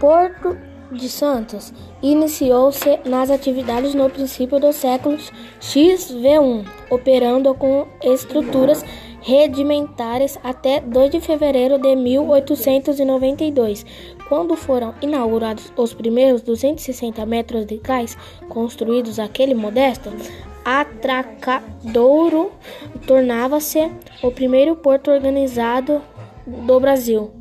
Porto de Santos iniciou-se nas atividades no princípio do século XV1, operando com estruturas rudimentares até 2 de fevereiro de 1892, quando foram inaugurados os primeiros 260 metros de cais construídos aquele modesto atracadouro, tornava-se o primeiro porto organizado do Brasil.